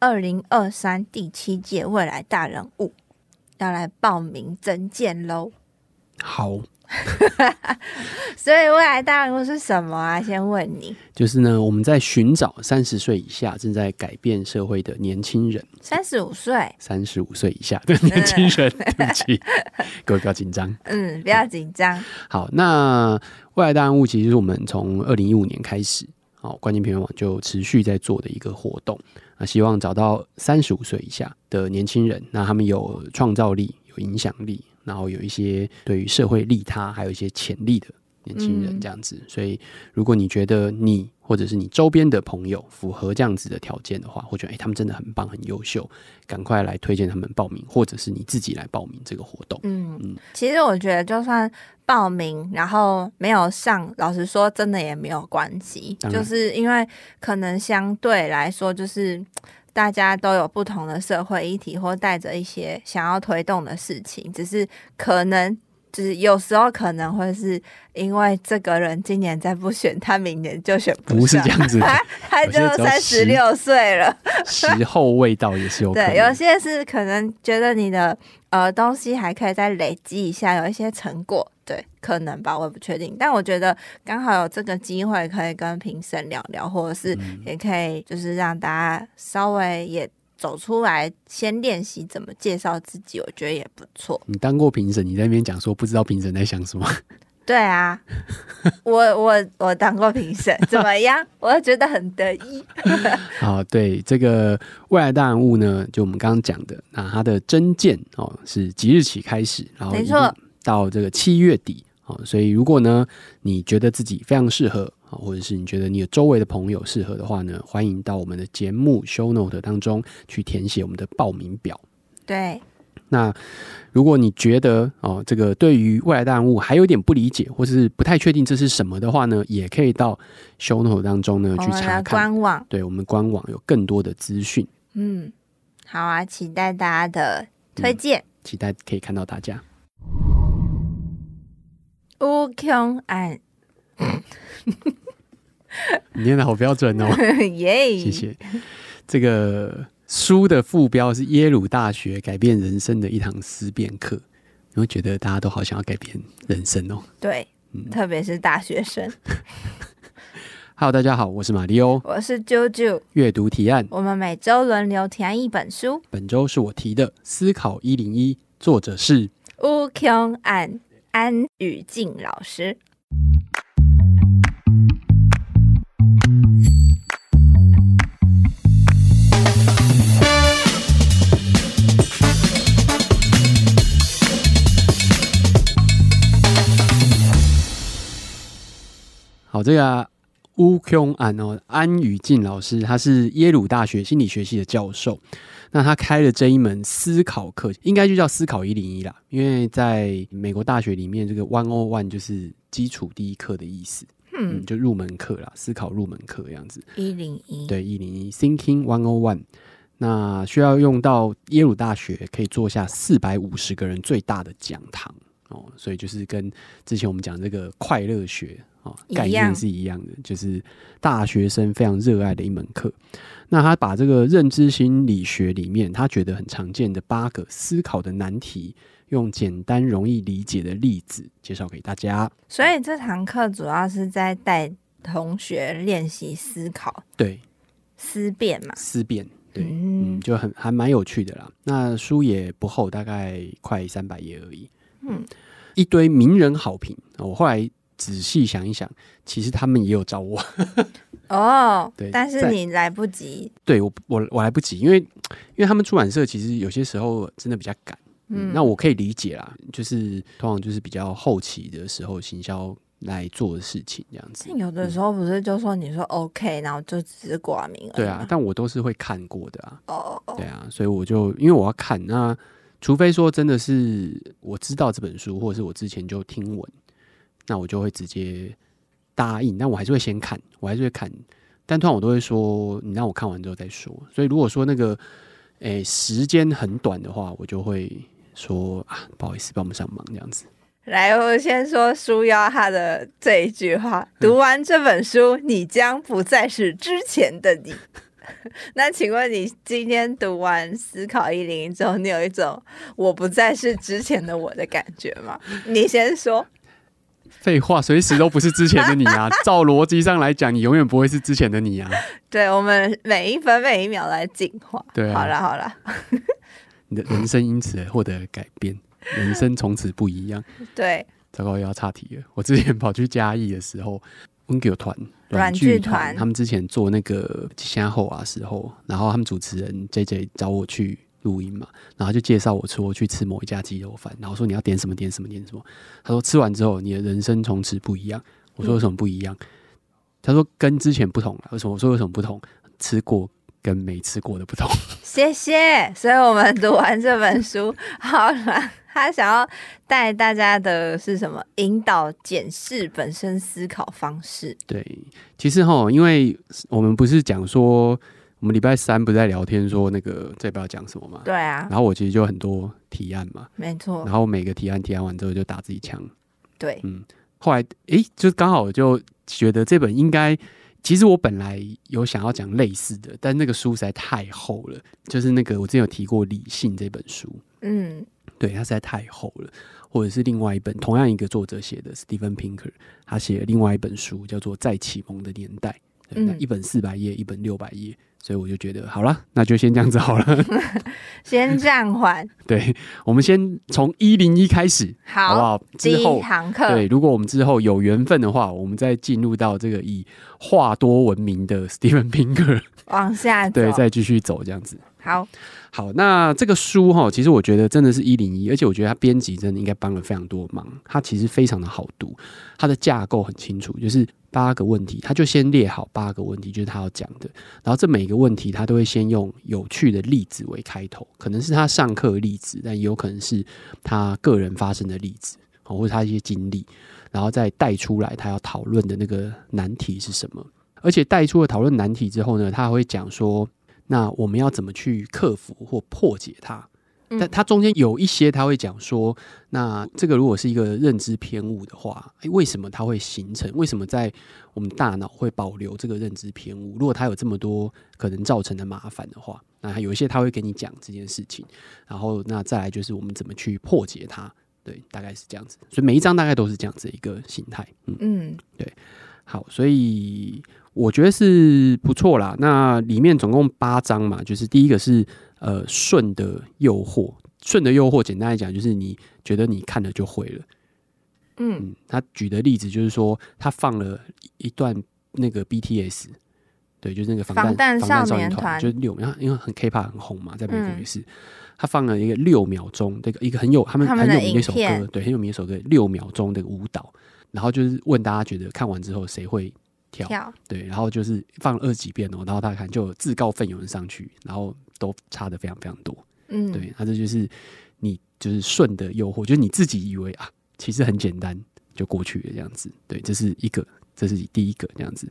二零二三第七届未来大人物，要来报名增建喽。好。所以未来大人物是什么啊？先问你，就是呢，我们在寻找三十岁以下正在改变社会的年轻人。三十五岁，三十五岁以下的年轻人，嗯、对不起，各位不要紧张。嗯，不要紧张。好，那未来大人物其实是我们从二零一五年开始，好，关键评论网就持续在做的一个活动。那希望找到三十五岁以下的年轻人，那他们有创造力、有影响力。然后有一些对于社会利他还有一些潜力的年轻人这样子，嗯、所以如果你觉得你或者是你周边的朋友符合这样子的条件的话，或者哎他们真的很棒很优秀，赶快来推荐他们报名，或者是你自己来报名这个活动。嗯嗯，其实我觉得就算报名然后没有上，老实说真的也没有关系，就是因为可能相对来说就是。大家都有不同的社会议题，或带着一些想要推动的事情，只是可能就是有时候可能会是因为这个人今年再不选，他明年就选不上，不是这样子，他他就三十六岁了，时候未到也是有。对，有些是可能觉得你的呃东西还可以再累积一下，有一些成果。对，可能吧，我也不确定。但我觉得刚好有这个机会，可以跟评审聊聊，或者是也可以就是让大家稍微也走出来，先练习怎么介绍自己，我觉得也不错。你当过评审，你在那边讲说不知道评审在想什么？对啊，我我我当过评审，怎么样？我觉得很得意。好，对这个未来大人物呢，就我们刚刚讲的，那他的征件哦是即日起开始，然后没错。到这个七月底哦，所以如果呢，你觉得自己非常适合，或者是你觉得你的周围的朋友适合的话呢，欢迎到我们的节目 show note 当中去填写我们的报名表。对，那如果你觉得哦，这个对于未来大人物还有点不理解，或者是不太确定这是什么的话呢，也可以到 show note 当中呢去查看官网，对我们官网有更多的资讯。嗯，好啊，期待大家的推荐，嗯，期待可以看到大家。乌琼安，你念的好标准哦，耶！谢谢。这个书的副标是耶鲁大学改变人生的一堂思辨课，你会觉得大家都好想要改变人生哦。对，嗯，特别是大学生。Hello，大家好，我是马里欧，我是啾啾。阅读提案，我们每周轮流提案一本书，本周是我提的《思考一零一》，作者是乌琼安。安宇静老师，好，这个乌琼安哦，安宇静老师，他是耶鲁大学心理学系的教授。那他开了这一门思考课，应该就叫思考一零一啦，因为在美国大学里面，这个 one o one 就是基础第一课的意思，嗯，嗯，就入门课啦，思考入门课这样子。一零一，对，一零一，thinking one o one，那需要用到耶鲁大学可以坐下四百五十个人最大的讲堂哦，所以就是跟之前我们讲这个快乐学哦概念是一样的，就是大学生非常热爱的一门课。那他把这个认知心理学里面他觉得很常见的八个思考的难题，用简单容易理解的例子介绍给大家。所以这堂课主要是在带同学练习思考，对，思辨嘛，思辨，对，嗯，嗯，就很还蛮有趣的啦。那书也不厚，大概快三百页而已。嗯，一堆名人好评。我后来仔细想一想，其实他们也有找我。哦、oh，对，但是你来不及。对我，我我来不及，因为因为他们出版社其实有些时候真的比较赶，嗯，那我可以理解啦，就是通常就是比较后期的时候行销来做的事情这样子。有的时候不是就说你说 OK，然后就只是挂名而已。对啊，但我都是会看过的啊。哦哦，对啊，所以我就因为我要看，那除非说真的是我知道这本书，或者是我之前就听闻，那我就会直接。答应，但我还是会先看，我还是会看，但通常我都会说，你让我看完之后再说。所以如果说那个，诶、欸、时间很短的话，我就会说啊，不好意思，帮不上忙这样子。来，我先说书腰他的这一句话：读完这本书，你将不再是之前的你。那请问你今天读完思考一零一之后，你有一种我不再是之前的我的感觉吗？你先说。废话，随时都不是之前的你啊！照逻辑上来讲，你永远不会是之前的你啊！对，我们每一分每一秒来进化。对、啊，好了好了，你的人生因此获得改变，人生从此不一样。对，糟糕，又要岔题了。我之前跑去嘉义的时候，温狗团软剧团，他们之前做那个虾后啊时候，然后他们主持人 J J 找我去。录音嘛，然后就介绍我说我去吃某一家鸡肉饭，然后说你要点什么点什么点什么。他说吃完之后你的人生从此不一样。我说有什么不一样？嗯、他说跟之前不同了。为什么？我说有什么不同？吃过跟没吃过的不同。谢谢。所以我们读完这本书，好了，他想要带大家的是什么？引导检视本身思考方式。对，其实哈，因为我们不是讲说。我们礼拜三不是在聊天说那个这不要讲什么嘛？对啊。然后我其实就很多提案嘛，没错。然后每个提案提案完之后就打自己枪。对，嗯。后来诶，就刚好就觉得这本应该，其实我本来有想要讲类似的，但那个书实在太厚了。就是那个我之前有提过《理性》这本书，嗯，对，它实在太厚了。或者是另外一本同样一个作者写的，Steven Pinker，他写了另外一本书叫做《在启蒙的年代》，对，那一本四百页，一本六百页。所以我就觉得好了，那就先这样子好了，先暂缓。对，我们先从一零一开始，好，好不好？之后，第一堂课。对，如果我们之后有缘分的话，我们再进入到这个以话多闻名的 Steven Pinker 往下走，对，再继续走这样子。好，好，那这个书哈，其实我觉得真的是一零一，而且我觉得它编辑真的应该帮了非常多忙。它其实非常的好读，它的架构很清楚，就是。八个问题，他就先列好八个问题，就是他要讲的。然后这每个问题，他都会先用有趣的例子为开头，可能是他上课的例子，但也有可能是他个人发生的例子，或者他一些经历，然后再带出来他要讨论的那个难题是什么。而且带出了讨论难题之后呢，他还会讲说，那我们要怎么去克服或破解它。但它中间有一些他会讲说，那这个如果是一个认知偏误的话，诶，为什么它会形成？为什么在我们大脑会保留这个认知偏误？如果它有这么多可能造成的麻烦的话，那有一些他会跟你讲这件事情。然后那再来就是我们怎么去破解它？对，大概是这样子。所以每一章大概都是这样子的一个形态。嗯嗯，对。好，所以我觉得是不错啦。那里面总共八章嘛，就是第一个是。呃，顺的诱惑，顺的诱惑，简单来讲，就是你觉得你看了就会了。嗯，嗯，他举的例子就是说，他放了一段那个 BTS，对，就是那个防弹防弹少年团，就是六，然后因为很 K-pop 很红嘛，在美国也是，嗯、他放了一个六秒钟，这个一个很有他们很有名的一首歌，对，很有名的一首歌，六秒钟的舞蹈，然后就是问大家觉得看完之后谁会跳？跳对，然后就是放了二十几遍哦，然后大家看就自告奋勇的上去，然后。都差的非常非常多，嗯，对，那这就是你就是顺的诱惑，就是你自己以为啊，其实很简单就过去了这样子，对，这是一个，这是第一个这样子。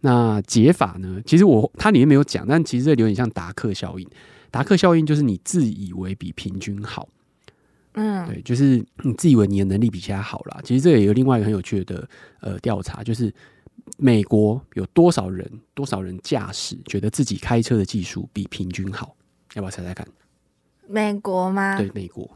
那解法呢？其实我它里面没有讲，但其实这有点像达克效应。达克效应就是你自以为比平均好，嗯，对，就是你自以为你的能力比其他好啦。其实这也有另外一个很有趣的呃调查，就是。美国有多少人？多少人驾驶觉得自己开车的技术比平均好？要不要猜猜看？美国吗？对，美国，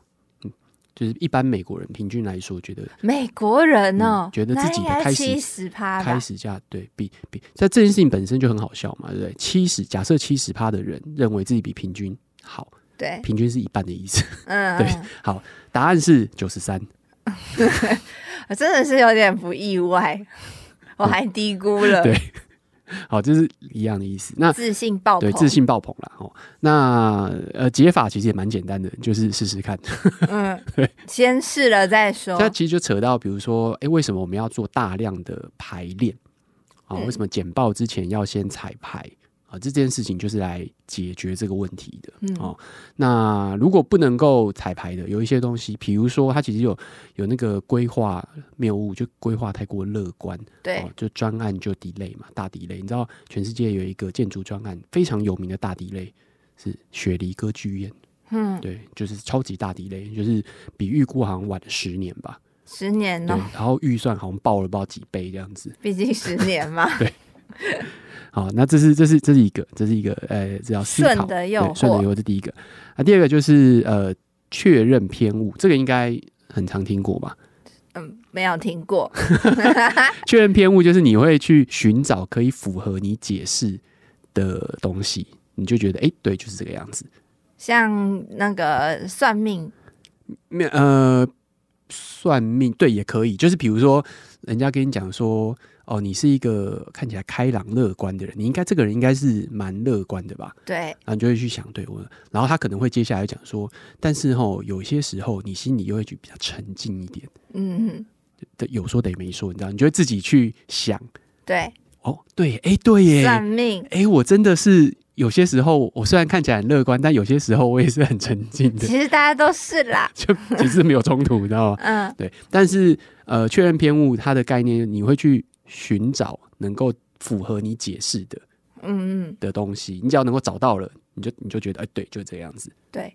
嗯，就是一般美国人平均来说，觉得美国人哦，嗯、觉得自己的开始七十趴，开始驾对比比，在这件事情本身就很好笑嘛，对不对？七十假设七十趴的人认为自己比平均好，对，平均是一半的意思，嗯，对，好，答案是九十三，真的是有点不意外。我还低估了，对，好，就是一样的意思。那自信爆棚，对，自信爆棚了。哦，那呃，解法其实也蛮简单的，就是试试看。嗯，对，先试了再说。那其实就扯到，比如说，哎，为什么我们要做大量的排练啊？为什么剪报之前要先彩排？这件事情就是来解决这个问题的。嗯、哦，那如果不能够彩排的，有一些东西，比如说它其实有有那个规划谬误，就规划太过乐观，对、哦，就专案就 delay 嘛，大 delay。你知道全世界有一个建筑专案非常有名的大 delay 是雪梨歌剧院，嗯，对，就是超级大 delay，就是比预估好像晚十年吧，十年呢、哦，然后预算好像爆了不知道几倍这样子，毕竟十年嘛，对。好，那这是这是这是一个，这是一个呃，这叫顺的诱惑，顺的诱惑是第一个。啊，第二个就是呃，确认偏误，这个应该很常听过吧？嗯，没有听过。确认偏误就是你会去寻找可以符合你解释的东西，你就觉得哎，对，就是这个样子。像那个算命，没呃，算命对也可以，就是比如说，人家跟你讲说，哦，你是一个看起来开朗乐观的人，你应该这个人应该是蛮乐观的吧？对，然后你就会去想，对我，然后他可能会接下来讲说，但是吼，有些时候你心里又会去比较沉静一点，嗯，有说得没说，你知道，你就会自己去想，对，哦，对，哎，对耶，算命，哎，我真的是。有些时候，我虽然看起来很乐观，但有些时候我也是很沉静的。其实大家都是啦，就其实没有冲突，你知道吗？嗯，对。但是呃，确认偏误它的概念，你会去寻找能够符合你解释的，嗯嗯的东西。你只要能够找到了，你就你就觉得哎，对，就这样子。对。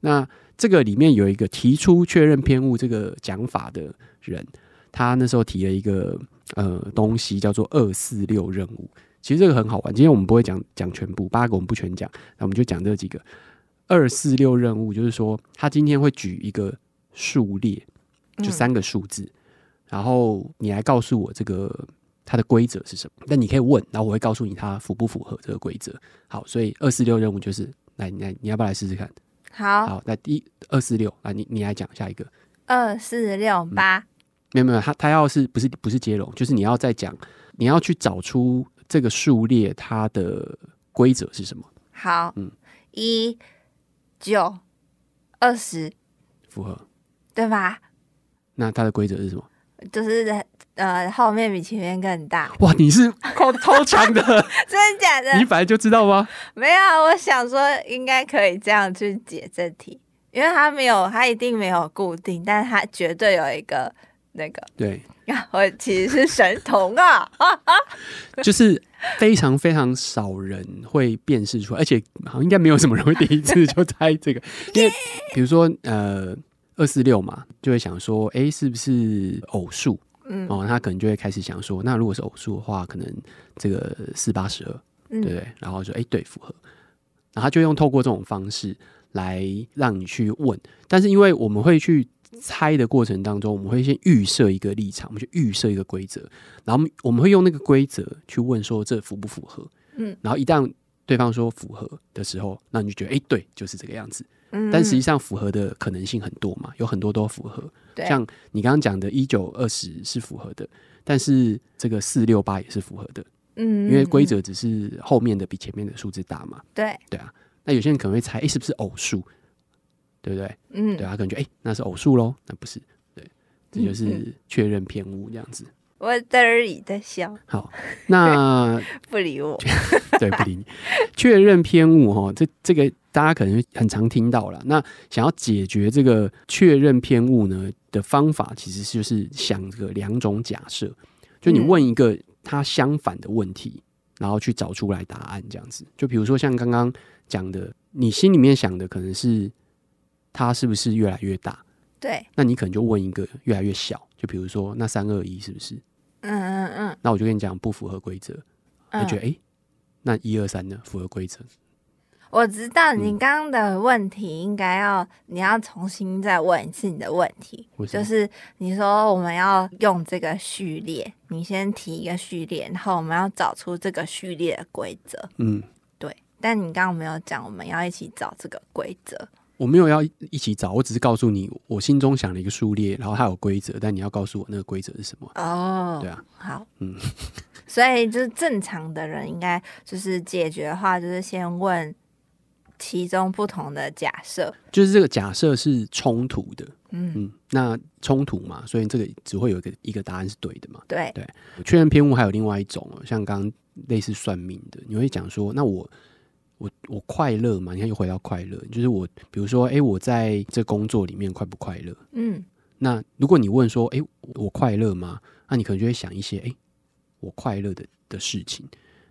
那这个里面有一个提出确认偏误这个讲法的人，他那时候提了一个呃东西，叫做二四六任务。其实这个很好玩，今天我们不会讲讲全部，八个我们不全讲，那我们就讲这几个二四六任务，就是说他今天会举一个数列，就三个数字，嗯、然后你来告诉我这个它的规则是什么？那你可以问，然后我会告诉你它符不符合这个规则。好，所以二四六任务就是来，来，你要不要来试试看？好，好，那第二四六啊，你你来讲下一个二四六八，没有没有，他他要是不是不是接龙，就是你要再讲，你要去找出。这个数列它的规则是什么？好，嗯，一九二十符合，对吧？那它的规则是什么？就是呃，后面比前面更大。哇，你是靠超强的，真的假的？你本来就知道吗？没有，我想说应该可以这样去解这题，因为它没有，它一定没有固定，但是它绝对有一个那个对。我其实是神童啊！就是非常非常少人会辨识出来，而且好像应该没有什么人会第一次就猜这个，因为比如说呃二四六嘛，就会想说，哎，是不是偶数？嗯，哦，他可能就会开始想说，那如果是偶数的话，可能这个四八十二，对不对？然后说，哎，对，符合。然后他就用透过这种方式来让你去问，但是因为我们会去。猜的过程当中，我们会先预设一个立场，我们去预设一个规则，然后我们会用那个规则去问说，这符不符合？嗯，然后一旦对方说符合的时候，那你就觉得哎、欸，对，就是这个样子。嗯，但实际上符合的可能性很多嘛，有很多都符合。对，像你刚刚讲的，一九二十是符合的，但是这个四六八也是符合的。嗯，因为规则只是后面的比前面的数字大嘛。对，对啊。那有些人可能会猜，哎、欸，是不是偶数？对不对？嗯，对，他可能觉得哎，那是偶数喽，那不是，对，这就是确认偏误这样子。我在这里在笑。好，那 不理我，对，不理你。确认偏误哈，这这个大家可能很常听到了。那想要解决这个确认偏误呢的方法，其实就是想这个两种假设，就你问一个它相反的问题，然后去找出来答案这样子。就比如说像刚刚讲的，你心里面想的可能是。它是不是越来越大？对，那你可能就问一个越来越小，就比如说那三二一是不是？嗯嗯嗯。那我就跟你讲不符合规则，我觉得哎，那一二三呢？符合规则。我知道你刚刚的问题应该要，你要重新再问一次你的问题，就是你说我们要用这个序列，你先提一个序列，然后我们要找出这个序列的规则。嗯，对。但你刚刚没有讲我们要一起找这个规则。我没有要一起找，我只是告诉你我心中想了一个数列，然后它有规则，但你要告诉我那个规则是什么。哦，对啊，好，嗯，所以就是正常的人应该就是解决的话，就是先问其中不同的假设，就是这个假设是冲突的，嗯嗯，那冲突嘛，所以这个只会有一个一个答案是对的嘛。对对，确认偏误还有另外一种哦，像刚刚类似算命的，你会讲说，那我。我我快乐嘛？你看又回到快乐，就是我，比如说，哎、欸，我在这工作里面快不快乐？嗯，那如果你问说，哎、欸，我快乐吗？那你可能就会想一些，哎、欸，我快乐的的事情。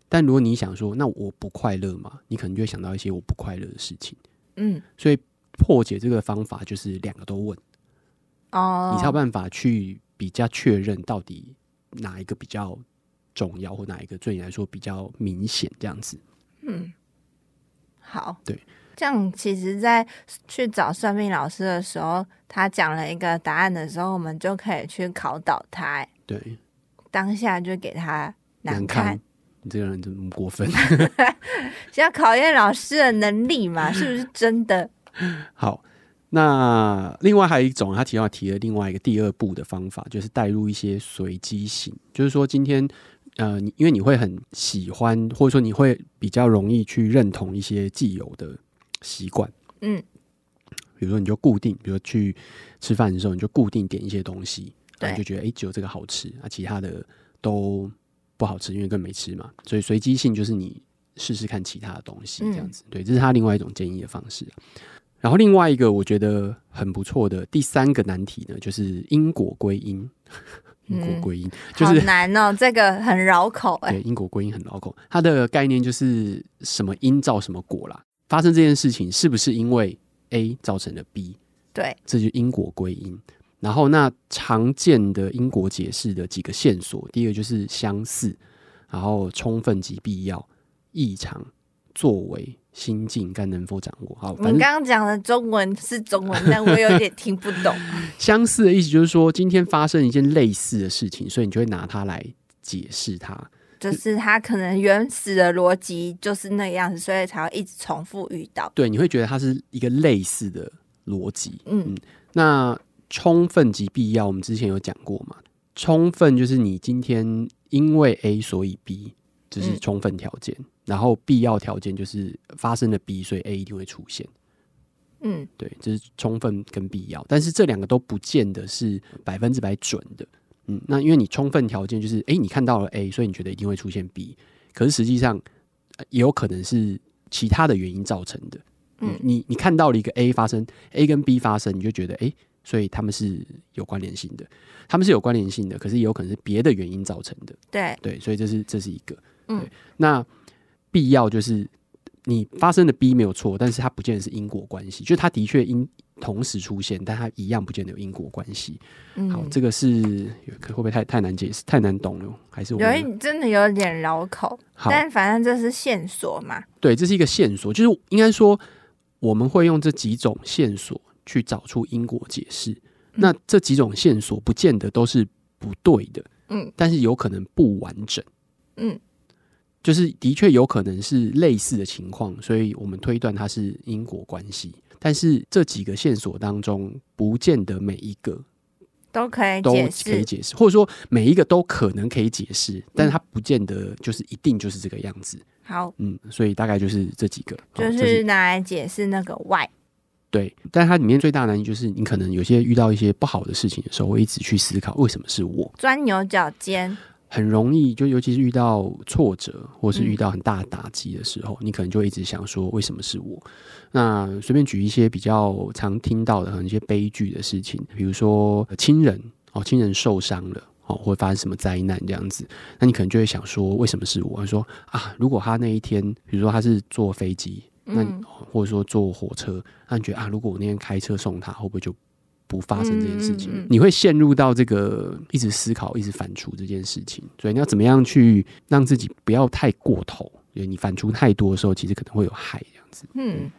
但如果你想说，那我不快乐嘛？你可能就会想到一些我不快乐的事情。嗯，所以破解这个方法就是两个都问，哦，你才有办法去比较确认到底哪一个比较重要，或哪一个对你来说比较明显？这样子。嗯，好，对，这样其实，在去找算命老师的时候，他讲了一个答案的时候，我们就可以去考倒他。对，当下就给他难看。你这个人怎么过分？是要考验老师的能力嘛？是不是真的？好，那另外还有一种，他提到提了另外一个第二步的方法，就是带入一些随机性，就是说今天。呃，你因为你会很喜欢，或者说你会比较容易去认同一些既有的习惯，嗯，比如说你就固定，比如说去吃饭的时候，你就固定点一些东西，对，就觉得哎、欸，只有这个好吃啊，其他的都不好吃，因为更没吃嘛。所以随机性就是你试试看其他的东西，这样子，嗯、对，这是他另外一种建议的方式。然后另外一个我觉得很不错的第三个难题呢，就是因果归因。因果归因，就是好难哦，这个很绕口哎。对，因果归因很绕口，它的概念就是什么因造什么果啦。发生这件事情是不是因为 A 造成了 B？对，这就因果归因。然后那常见的因果解释的几个线索，第一个就是相似，然后充分及必要，异常作为。心境该能否掌握？好，反正你刚刚讲的中文是中文，但我有点听不懂。相似的意思就是说，今天发生一件类似的事情，所以你就会拿它来解释它。就是它可能原始的逻辑就是那个样子，所以才会一直重复遇到。对，你会觉得它是一个类似的逻辑。嗯，嗯，那充分及必要，我们之前有讲过嘛？充分就是你今天因为 A 所以 B，这是充分条件。嗯然后必要条件就是发生了 B，所以 A 一定会出现。嗯，对，这是充分跟必要，但是这两个都不见得是百分之百准的。嗯，那因为你充分条件就是，哎，你看到了 A，所以你觉得一定会出现 B，可是实际上也有可能是其他的原因造成的。嗯，你你看到了一个 A 发生，A 跟 B 发生，你就觉得，哎，所以他们是有关联性的，他们是有关联性的，可是也有可能是别的原因造成的。对对，所以这是这是一个。对，嗯，那。必要就是你发生的 B 没有错，但是它不见得是因果关系，就是它的确因同时出现，但它一样不见得有因果关系。嗯，好，这个是会不会太太难解释、太难懂了？还是我有一真的有点绕口？好，但反正这是线索嘛。对，这是一个线索，就是应该说我们会用这几种线索去找出因果解释。嗯，那这几种线索不见得都是不对的，嗯，但是有可能不完整，嗯。就是的确有可能是类似的情况，所以我们推断它是因果关系。但是这几个线索当中，不见得每一个都可以都可以解释，或者说每一个都可能可以解释，但是它不见得就是一定就是这个样子。好，嗯，所以大概就是这几个，就是拿来解释那个 why。对，但是它里面最大难题就是，你可能有些遇到一些不好的事情的时候，会一直去思考为什么是我，钻牛角尖。很容易，就尤其是遇到挫折，或是遇到很大的打击的时候，嗯，你可能就一直想说，为什么是我？那随便举一些比较常听到的，可能一些悲剧的事情，比如说亲人哦，亲人受伤了哦，会发生什么灾难这样子，那你可能就会想说，为什么是我？说啊，如果他那一天，比如说他是坐飞机，那你或者说坐火车，那你觉得啊，如果我那天开车送他，会不会就？不发生这件事情，你会陷入到这个一直思考、一直反刍这件事情。所以你要怎么样去让自己不要太过头？因为你反刍太多的时候，其实可能会有害这样子。嗯，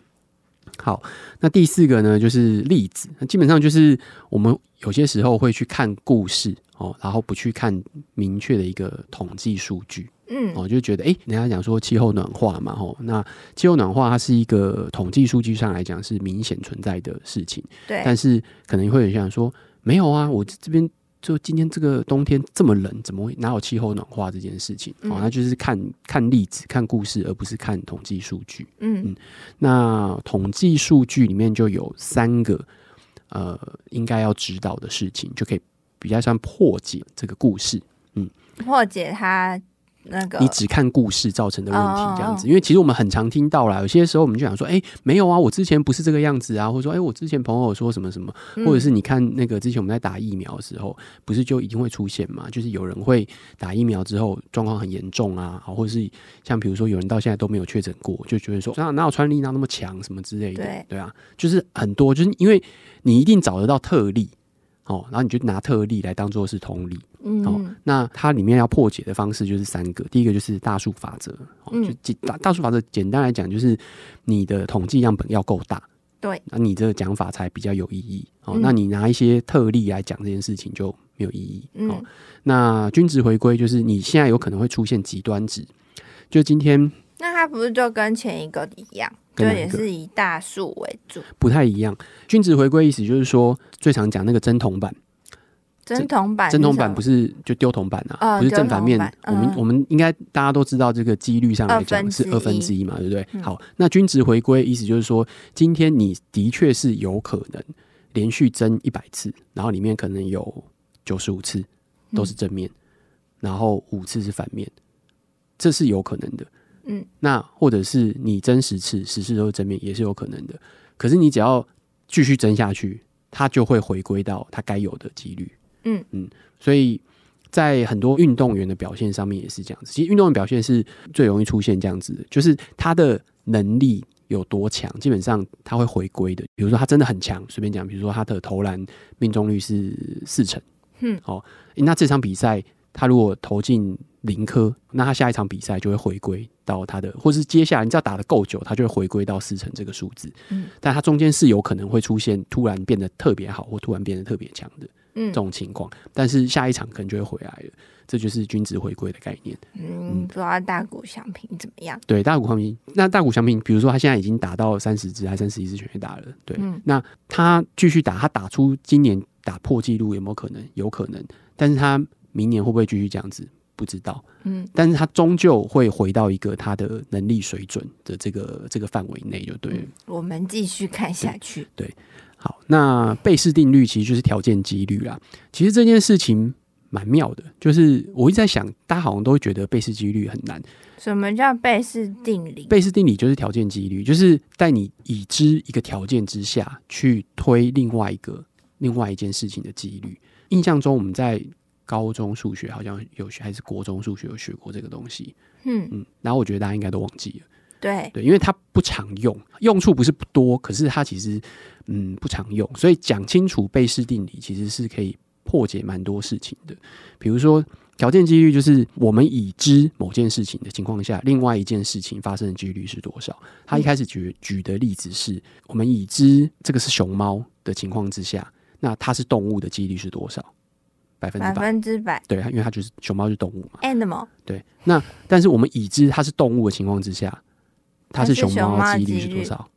好，那第四个呢，就是例子。那基本上就是我们有些时候会去看故事哦，然后不去看明确的一个统计数据。嗯，我、哦、就觉得，哎、欸，人家讲说气候暖化嘛，吼，那气候暖化它是一个统计数据上来讲是明显存在的事情，对。但是可能会有些人说，没有啊，我这边就今天这个冬天这么冷，怎么会哪有气候暖化这件事情？哦，那就是看看例子、看故事，而不是看统计数据。嗯嗯。那统计数据里面就有三个呃，应该要知道的事情，就可以比较像破解这个故事。嗯，破解它。那个，你只看故事造成的问题，这样子，因为其实我们很常听到啦，有些时候我们就想说，哎，没有啊，我之前不是这个样子啊，或者说，哎，我之前朋友说什么什么，或者是你看那个之前我们在打疫苗的时候，不是就一定会出现嘛？就是有人会打疫苗之后状况很严重啊，或者是像比如说有人到现在都没有确诊过，就觉得说，哪哪有传染力哪那么强什么之类的，对，对啊，就是很多，就是因为你一定找得到特例。哦，然后你就拿特例来当做是同理。嗯，哦，那它里面要破解的方式就是三个，第一个就是大数法则，哦，就简大大数法则简单来讲就是你的统计样本要够大，对，那你这个讲法才比较有意义。哦，嗯，那你拿一些特例来讲这件事情就没有意义。嗯，哦，那均值回归就是你现在有可能会出现极端值，就今天。那它不是就跟前一个一样，就也是以大数为主，不太一样。均值回归意思就是说，最常讲那个针筒板，针筒板，针筒板不是就丢铜板啊，哦、不是正反面。嗯、我们我们应该大家都知道，这个几率上来讲是二分之一嘛，对不对？嗯、好，那均值回归意思就是说，今天你的确是有可能连续针一百次，然后里面可能有九十五次都是正面，嗯、然后五次是反面，这是有可能的。嗯，那或者是你争十次，十次都是正面，也是有可能的。可是你只要继续争下去，它就会回归到它该有的几率。嗯嗯，所以在很多运动员的表现上面也是这样子。其实运动员表现是最容易出现这样子的，就是他的能力有多强，基本上他会回归的。比如说他真的很强，随便讲，比如说他的投篮命中率是四成，嗯，好，那这场比赛他如果投进零颗，那他下一场比赛就会回归到他的，或是接下来你只要打的够久，他就会回归到四成这个数字。嗯，但他中间是有可能会出现突然变得特别好，或突然变得特别强的，嗯，这种情况。但是下一场可能就会回来了，这就是均值回归的概念。嗯，不知道大谷翔平怎么样？对，大谷翔平，那大谷翔平，比如说他现在已经打到三十支还三十一支全垒打了，对，嗯，那他继续打，他打出今年打破纪录有没有可能？有可能，但是他明年会不会继续这样子？不知道，嗯，但是他终究会回到一个他的能力水准的这个这个范围内，就对了。嗯，我们继续看下去。对，对，好，那贝氏定律其实就是条件几率啦。其实这件事情蛮妙的，就是我一直在想，大家好像都会觉得贝氏几率很难。什么叫贝氏定理？贝氏定理就是条件几率，就是在你已知一个条件之下去推另外一个另外一件事情的几率。印象中我们在。高中数学好像有学，还是国中数学有学过这个东西。嗯嗯，然后我觉得大家应该都忘记了。对对，因为它不常用，用处不是不多，可是它其实嗯不常用，所以讲清楚贝氏定理其实是可以破解蛮多事情的。比如说条件几率，就是我们已知某件事情的情况下，另外一件事情发生的几率是多少。他一开始举举的例子是我们已知这个是熊猫的情况之下，那它是动物的几率是多少？百分之百，百分之百，对，因为它就是熊猫，是动物嘛。Animal，对。那但是我们已知它是动物的情况之下，它是熊猫的几率是多少？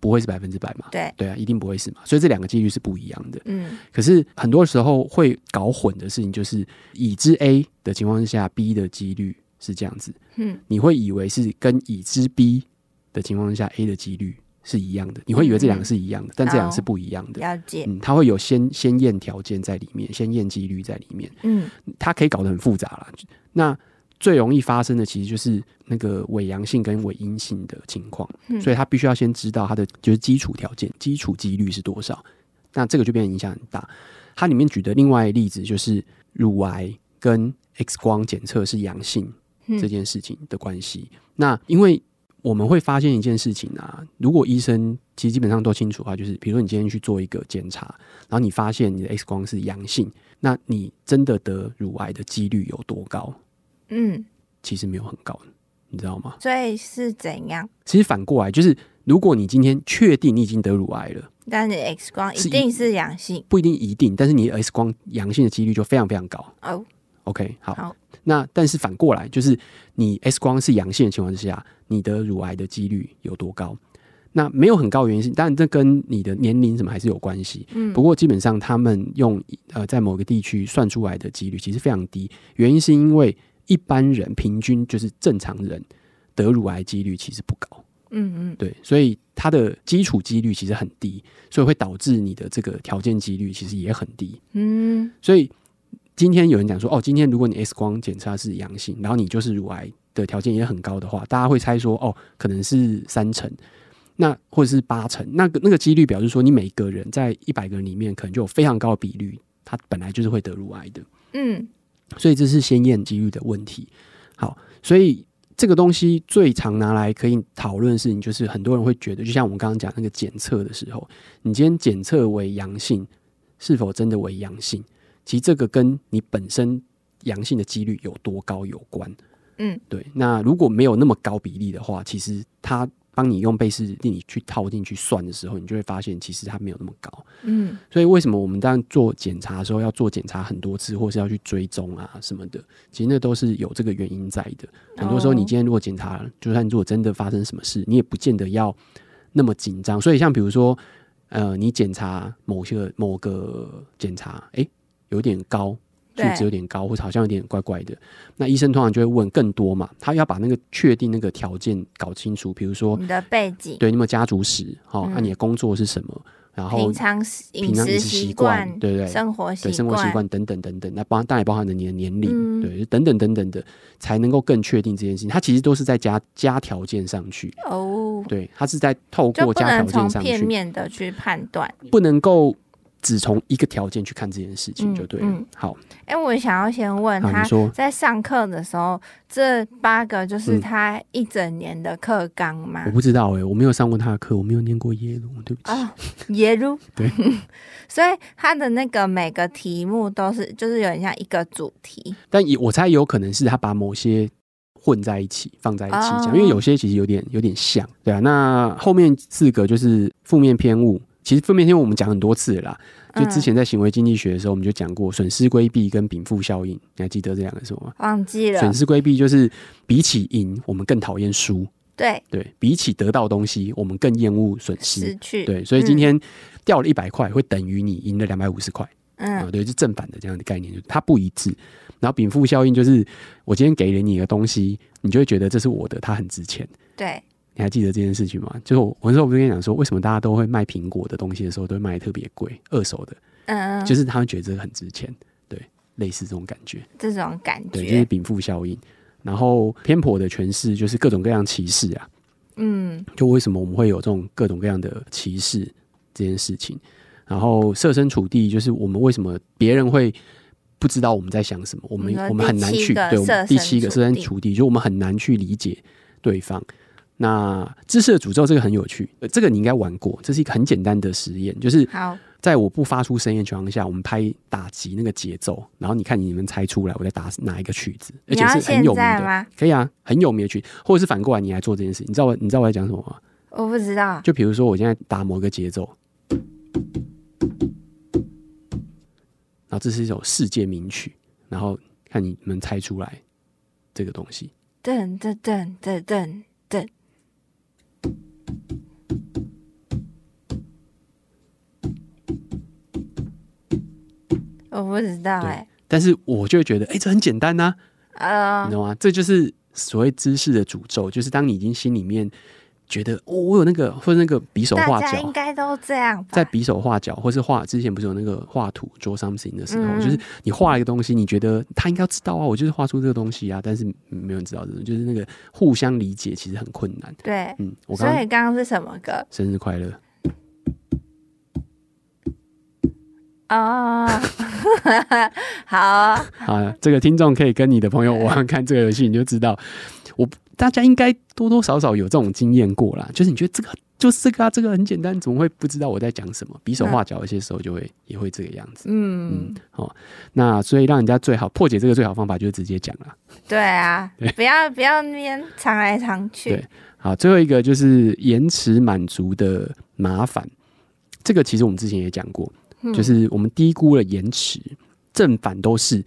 不会是百分之百嘛？对，对啊，一定不会是嘛。所以这两个几率是不一样的。嗯。可是很多时候会搞混的事情就是，已知 A 的情况之下，B 的几率是这样子。嗯。你会以为是跟已知 B 的情况之下，A 的几率。是一样的，你会以为这两个是一样的，嗯、但这两个是不一样的。了解，嗯，它会有先先验条件在里面，先验几率在里面。嗯，它可以搞得很复杂啦。那最容易发生的其实就是那个伪阳性跟伪阴性的情况，嗯、所以他必须要先知道它的就是基础条件、基础几率是多少。那这个就变得影响很大。它里面举的另外一例子就是乳癌跟 X 光检测是阳性这件事情的关系。嗯、那因为我们会发现一件事情啊，如果医生其实基本上都清楚的话，就是比如说你今天去做一个检查，然后你发现你的 X 光是阳性，那你真的得乳癌的几率有多高？嗯，其实没有很高，你知道吗？所以是怎样？其实反过来就是，如果你今天确定你已经得乳癌了，但是 X 光一定是阳性，不一定一定，但是你 X 光阳性的几率就非常非常高。哦，OK，好。好那但是反过来，就是你 X 光是阳性的情况之下，你得乳癌的几率有多高？那没有很高原因是，当然这跟你的年龄什么还是有关系。嗯，不过基本上他们用呃在某个地区算出来的几率其实非常低，原因是因为一般人平均就是正常人得乳癌几率其实不高。嗯嗯，对，所以它的基础几率其实很低，所以会导致你的这个条件几率其实也很低。嗯，所以。今天有人讲说，哦，今天如果你 X 光检查是阳性，然后你就是乳癌的条件也很高的话，大家会猜说，哦，可能是三成，那或者是八成，那个那个几率表示说，你每个人在一百个人里面，可能就有非常高的比率，他本来就是会得乳癌的。嗯，所以这是先验几率的问题。好，所以这个东西最常拿来可以讨论的事情，就是很多人会觉得，就像我们刚刚讲那个检测的时候，你今天检测为阳性。是否真的为阳性，其实这个跟你本身阳性的几率有多高有关。嗯，对。那如果没有那么高比例的话，其实它。帮你用贝氏定理去套进去算的时候，你就会发现其实它没有那么高。嗯，所以为什么我们当做检查的时候要做检查很多次，或是要去追踪啊什么的？其实那都是有这个原因在的。很多时候你今天如果检查，就算如果真的发生什么事，你也不见得要那么紧张。所以像比如说，呃，你检查某些某个检查，哎，有点高。数值有点高，或者好像有点怪怪的，那医生通常就会问更多嘛，他要把那个确定那个条件搞清楚，比如说你的背景，对，你有没有家族史，好、嗯，那、啊、你的工作是什么，然后平常饮食习惯，对对，生活习惯，对生活习惯等等等等，那包当然也包含了你的年龄，嗯、对，等等等等的，才能够更确定这件事情。他其实都是在加加条件上去哦，对，他是在透过加条件上去，片面的去判断，不能够。只从一个条件去看这件事情就对了。嗯嗯、好，哎、欸，我想要先问他，在上课的时候，这八个就是他一整年的课纲吗、嗯？我不知道哎、欸，我没有上过他的课，我没有念过耶鲁，对不起。哦，耶鲁，对。所以他的那个每个题目都是，就是有点像一个主题。但也我猜有可能是他把某些混在一起放在一起讲，哦、因为有些其实有点有点像，对啊。那后面四个就是负面偏误。其实负面偏误我们讲很多次了啦，就之前在行为经济学的时候，我们就讲过损失规避跟禀赋效应，你还记得这两个是什么吗？忘记了。损失规避就是比起赢，我们更讨厌输。对对，比起得到东西，我们更厌恶损失。失去。对，所以今天掉了一百块，会等于你赢了两百五十块。嗯、啊，对，是正反的这样的概念，就它不一致。然后禀赋效应就是我今天给了你一个东西，你就会觉得这是我的，它很值钱。对。你还记得这件事情吗？就是我，我那时候不是跟你讲说，为什么大家都会卖苹果的东西的时候，都会卖得特别贵，二手的，嗯，就是他们觉得这个很值钱，对，类似这种感觉，这种感觉，对，就是禀赋效应。然后偏颇的诠释就是各种各样歧视啊，嗯，就为什么我们会有这种各种各样的歧视这件事情。然后设身处地，就是我们为什么别人会不知道我们在想什么？我们我们很难去对，我们第七个设身处地，就我们很难去理解对方。那知识的诅咒这个很有趣，呃，这个你应该玩过。这是一个很简单的实验，就是在我不发出声音的情况下，我们拍打击那个节奏，然后你看你们猜出来我在打哪一个曲子，而且是很有名的，可以啊，很有名的曲，或者是反过来你来做这件事，你知道我你知道我在讲什么吗？我不知道。就比如说我现在打某个节奏，然后这是一首世界名曲，然后看你们猜出来这个东西。噔噔噔噔噔噔。我不知道哎、欸，但是我就会觉得，哎、欸，这很简单呐、啊，uh, 你知道吗？这就是所谓知识的诅咒，就是当你已经心里面觉得，哦，我有那个或者那个比手画脚，应该都这样，在比手画脚，或是画之前不是有那个画图 draw something 的时候，嗯、就是你画一个东西，你觉得他应该要知道啊，我就是画出这个东西啊，但是没有人知道这种，就是那个互相理解其实很困难。对，嗯，我所以刚刚是什么歌？生日快乐。哦，好。啊，好，这个听众可以跟你的朋友玩玩 看这个游戏，你就知道，我大家应该多多少少有这种经验过啦。就是你觉得这个就是这个啊，这个很简单，怎么会不知道我在讲什么？比手画脚，有些时候就会、嗯、也会这个样子。嗯嗯，好，那所以让人家最好破解这个最好方法就是直接讲了。对啊，对不要不要那边藏来藏去。对，好，最后一个就是延迟满足的麻烦，这个其实我们之前也讲过。就是我们低估了延迟，正反都是。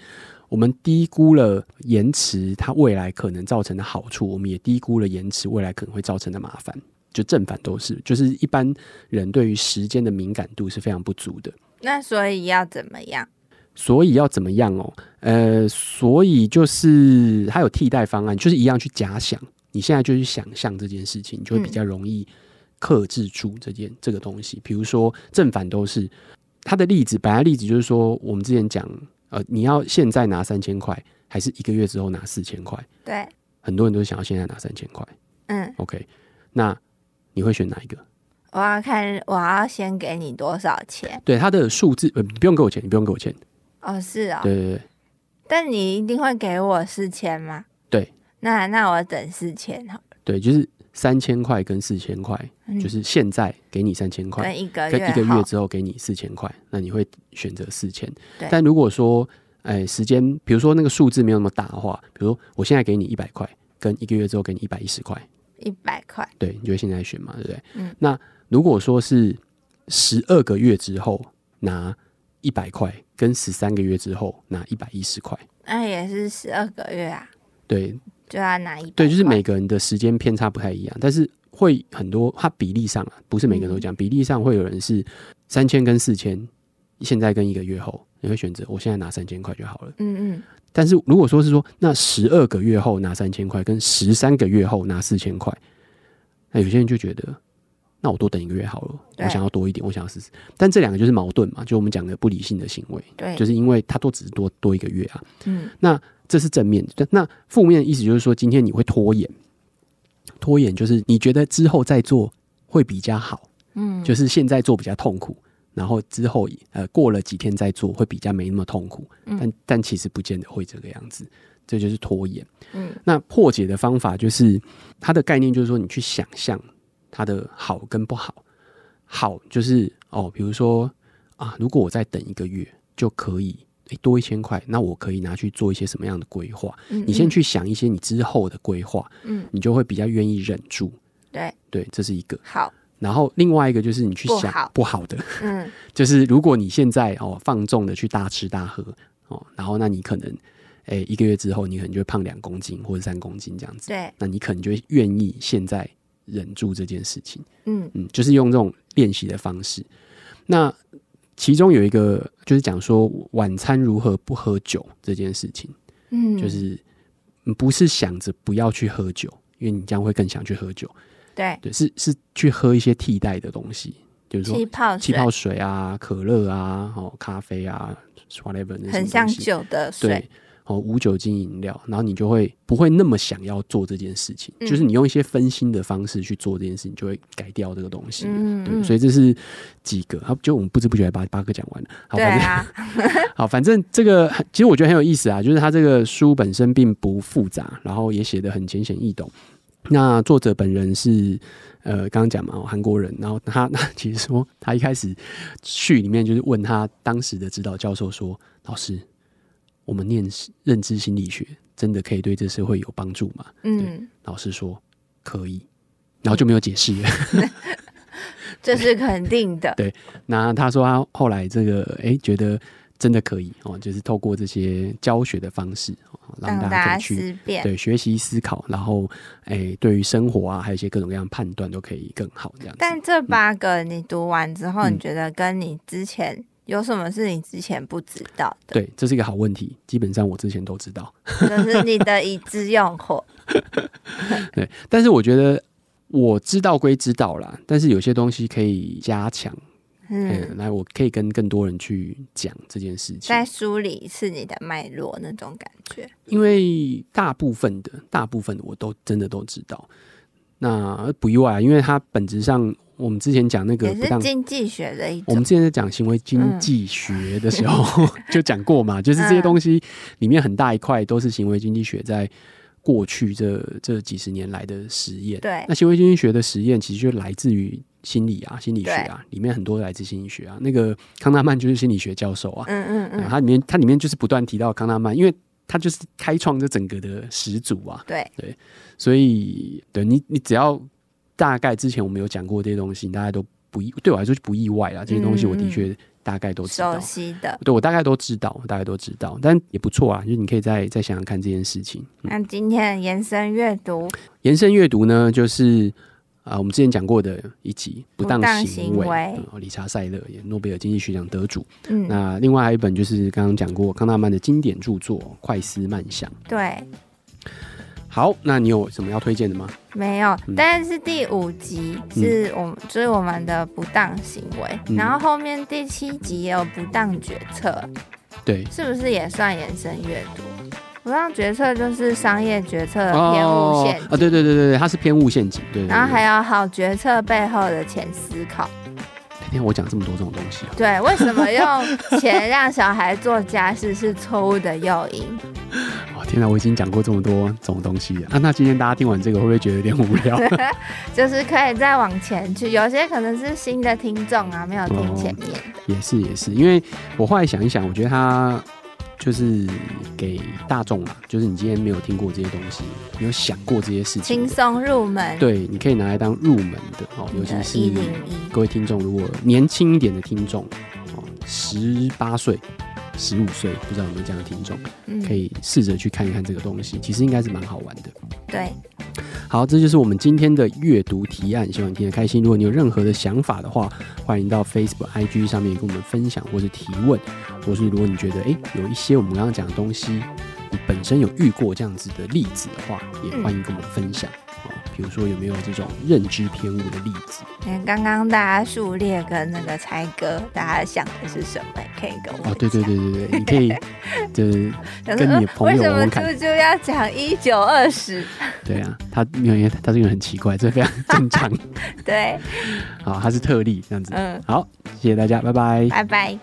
我们低估了延迟它未来可能造成的好处，我们也低估了延迟未来可能会造成的麻烦。就正反都是，就是一般人对于时间的敏感度是非常不足的。那所以要怎么样？所以要怎么样哦？呃，所以就是它有替代方案，就是一样去假想。你现在就去想象这件事情，你就会比较容易克制住这件这个东西。比如说正反都是。它的例子，本来例子就是说，我们之前讲，呃，你要现在拿三千块，还是一个月之后拿四千块？对，很多人都想要现在拿三千块。嗯，OK，那你会选哪一个？我要看，我要先给你多少钱？对，他的数字，呃，你不用给我钱，你不用给我钱。哦，是啊、哦，对对对。但你一定会给我四千吗？对。那那我等四千好了。对，就是三千块跟四千块，就是现在给你三千块，跟一个月跟一个月之后给你四千块，那你会选择四千。但如果说，哎，时间，比如说那个数字没有那么大的话，比如说我现在给你一百块，跟一个月之后给你一百一十块，一百块，对，你就会现在选嘛，对不对？嗯。那如果说是十二个月之后拿一百块，跟十三个月之后拿一百一十块，那也是十二个月啊。对，就要拿一对，就是每个人的时间偏差不太一样，但是会很多，它比例上啊，不是每个人都讲，嗯、比例上会有人是三千跟四千，现在跟一个月后。你会选择我现在拿三千块就好了。嗯嗯。但是如果说是说，那十二个月后拿三千块，跟十三个月后拿四千块，那有些人就觉得，那我多等一个月好了。我想要多一点，我想要试试。但这两个就是矛盾嘛，就我们讲的不理性的行为。对。就是因为他都只是多多一个月啊。嗯。那这是正面的。那负面的意思就是说，今天你会拖延，拖延就是你觉得之后再做会比较好。嗯。就是现在做比较痛苦。然后之后，呃，过了几天再做，会比较没那么痛苦。嗯、但但其实不见得会这个样子，这就是拖延。嗯，那破解的方法就是它的概念，就是说你去想象它的好跟不好。好就是哦，比如说啊，如果我再等一个月就可以诶多一千块，那我可以拿去做一些什么样的规划？嗯嗯，你先去想一些你之后的规划，嗯，你就会比较愿意忍住。对对，这是一个好。然后另外一个就是你去想不好，不好的，嗯，就是如果你现在哦放纵的去大吃大喝哦，然后那你可能诶一个月之后你可能就会胖两公斤或者三公斤这样子，对，那你可能就会愿意现在忍住这件事情，嗯嗯，就是用这种练习的方式。那其中有一个就是讲说晚餐如何不喝酒这件事情，嗯，就是不是想着不要去喝酒，因为你这样会更想去喝酒。对。对，是是去喝一些替代的东西，就是说气泡气泡水啊、可乐啊、哦咖啡啊，whatever，很像酒的水，对哦无酒精饮料，然后你就会不会那么想要做这件事情，嗯、就是你用一些分心的方式去做这件事情，就会改掉这个东西。嗯，对，所以这是几个，好，就我们不知不觉把八个讲完了。好，对啊，好，反正这个其实我觉得很有意思啊，就是他这个书本身并不复杂，然后也写得很浅显易懂。那作者本人是呃，刚刚讲嘛，韩国人。然后他 那其实说，他一开始序里面就是问他当时的指导教授说：“老师，我们念认知心理学真的可以对这社会有帮助吗？”嗯，老师说可以，然后就没有解释了。这是肯定的。对，那他说他后来这个哎、欸，觉得。真的可以哦，就是透过这些教学的方式，让大家去对学习思考，然后哎、欸，对于生活啊，还有一些各种各样判断都可以更好这样。但这八个你读完之后，嗯、你觉得跟你之前有什么是你之前不知道的？对，这是一个好问题。基本上我之前都知道，就是你的已知用户。对，但是我觉得我知道归知道啦，但是有些东西可以加强。嗯，来，我可以跟更多人去讲这件事情，在梳理是你的脉络那种感觉。因为大部分的，大部分的我都真的都知道，那不意外啊，因为它本质上，我们之前讲那个不是经济学的一种，我们之前在讲行为经济学的时候、嗯、就讲过嘛，就是这些东西里面很大一块都是行为经济学在过去这这几十年来的实验。对，那行为经济学的实验其实就来自于。心理啊，心理学啊，里面很多来自心理学啊。那个康纳曼就是心理学教授啊，嗯嗯嗯，他里面他里面就是不断提到康纳曼，因为他就是开创这整个的始祖啊。对对，所以对你你只要大概之前我们有讲过这些东西，大家都不意对我来说就不意外啦。这些东西我的确大概都知道，熟悉的，对我大概都知道，大概都知道，但也不错啊。就是你可以再再想想看这件事情。嗯、那今天的延伸阅读，延伸阅读呢，就是。啊，我们之前讲过的一集不当行为，理查·塞勒也诺贝尔经济学奖得主。嗯，那另外还有一本就是刚刚讲过康纳曼的经典著作《快思慢想》。对，好，那你有什么要推荐的吗？没有，嗯、但是第五集是我们、嗯、就是我们的不当行为，嗯、然后后面第七集也有不当决策，对，是不是也算延伸阅读？不当决策就是商业决策的偏误陷阱啊！对对对对对，它是偏误陷阱。对，对，对，然后还有好决策背后的潜思考。今天我讲这么多这种东西、啊、对，为什么用钱让小孩做家事是错误的诱因？哦天天哪，我已经讲过这么多这种东西了啊！那今天大家听完这个，会不会觉得有点无聊？就是可以再往前去，有些可能是新的听众啊，没有听前面的。哦，也是也是，因为我后来想一想，我觉得他就是给大众嘛，就是你今天没有听过这些东西，没有想过这些事情，轻松入门。对，你可以拿来当入门的哦，尤其是各位听众，如果年轻一点的听众哦，十八岁。十五岁，不知道有没有这样的听众，嗯、可以试着去看一看这个东西，其实应该是蛮好玩的。对，好，这就是我们今天的阅读提案，希望你听得开心。如果你有任何的想法的话，欢迎到 Facebook、IG 上面跟我们分享或是提问，或是如果你觉得诶、欸，有一些我们刚刚讲的东西，你本身有遇过这样子的例子的话，也欢迎跟我们分享。嗯比如说有没有这种认知偏误的例子？嗯，刚刚大家数列跟那个猜歌，大家想的是什么？可以跟我哦，对对对对对，你可以 就是跟你朋友。为什么猪猪要讲一九二十？对啊，他因为他这个人很奇怪，这非常正常。对，好，他是特例这样子。嗯，好，谢谢大家，拜拜，拜拜。